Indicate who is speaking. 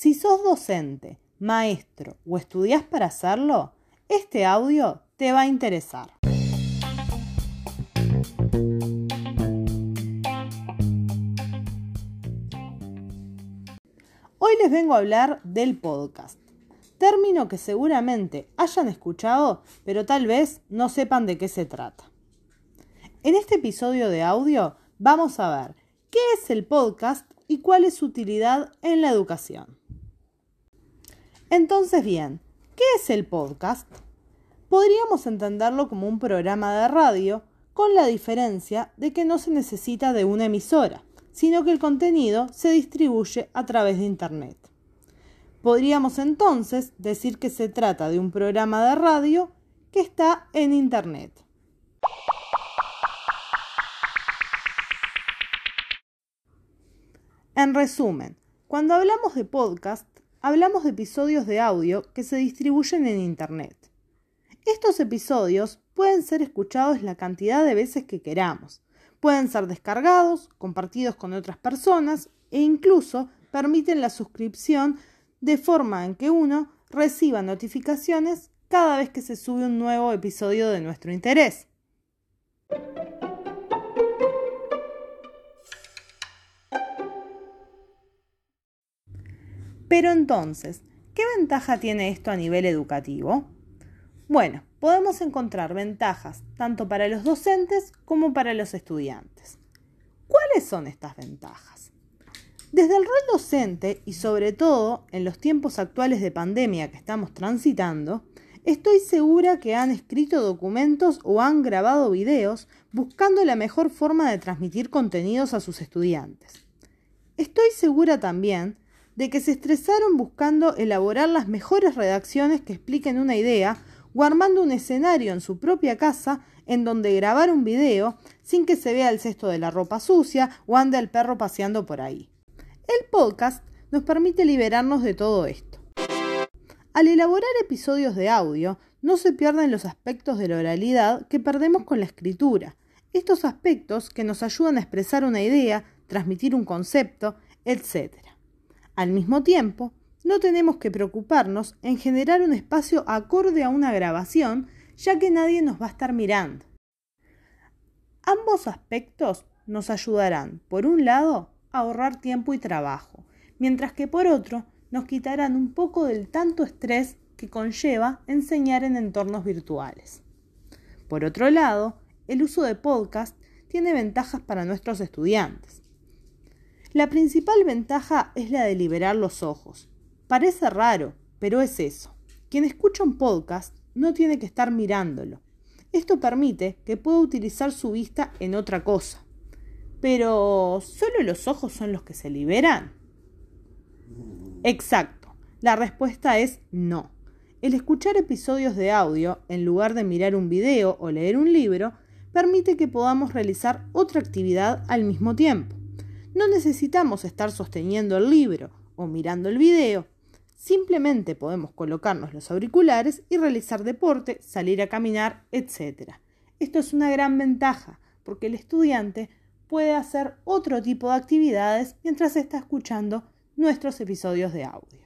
Speaker 1: Si sos docente, maestro o estudias para hacerlo, este audio te va a interesar. Hoy les vengo a hablar del podcast, término que seguramente hayan escuchado, pero tal vez no sepan de qué se trata. En este episodio de audio vamos a ver qué es el podcast y cuál es su utilidad en la educación. Entonces bien, ¿qué es el podcast? Podríamos entenderlo como un programa de radio, con la diferencia de que no se necesita de una emisora, sino que el contenido se distribuye a través de Internet. Podríamos entonces decir que se trata de un programa de radio que está en Internet. En resumen, cuando hablamos de podcast, hablamos de episodios de audio que se distribuyen en Internet. Estos episodios pueden ser escuchados la cantidad de veces que queramos, pueden ser descargados, compartidos con otras personas e incluso permiten la suscripción de forma en que uno reciba notificaciones cada vez que se sube un nuevo episodio de nuestro interés. Pero entonces, ¿qué ventaja tiene esto a nivel educativo? Bueno, podemos encontrar ventajas tanto para los docentes como para los estudiantes. ¿Cuáles son estas ventajas? Desde el rol docente y sobre todo en los tiempos actuales de pandemia que estamos transitando, estoy segura que han escrito documentos o han grabado videos buscando la mejor forma de transmitir contenidos a sus estudiantes. Estoy segura también de que se estresaron buscando elaborar las mejores redacciones que expliquen una idea o armando un escenario en su propia casa en donde grabar un video sin que se vea el cesto de la ropa sucia o ande el perro paseando por ahí. El podcast nos permite liberarnos de todo esto. Al elaborar episodios de audio, no se pierden los aspectos de la oralidad que perdemos con la escritura. Estos aspectos que nos ayudan a expresar una idea, transmitir un concepto, etc. Al mismo tiempo, no tenemos que preocuparnos en generar un espacio acorde a una grabación, ya que nadie nos va a estar mirando. Ambos aspectos nos ayudarán, por un lado, a ahorrar tiempo y trabajo, mientras que por otro, nos quitarán un poco del tanto estrés que conlleva enseñar en entornos virtuales. Por otro lado, el uso de podcast tiene ventajas para nuestros estudiantes. La principal ventaja es la de liberar los ojos. Parece raro, pero es eso. Quien escucha un podcast no tiene que estar mirándolo. Esto permite que pueda utilizar su vista en otra cosa. Pero, ¿solo los ojos son los que se liberan? Exacto. La respuesta es no. El escuchar episodios de audio, en lugar de mirar un video o leer un libro, permite que podamos realizar otra actividad al mismo tiempo. No necesitamos estar sosteniendo el libro o mirando el video. Simplemente podemos colocarnos los auriculares y realizar deporte, salir a caminar, etc. Esto es una gran ventaja porque el estudiante puede hacer otro tipo de actividades mientras está escuchando nuestros episodios de audio.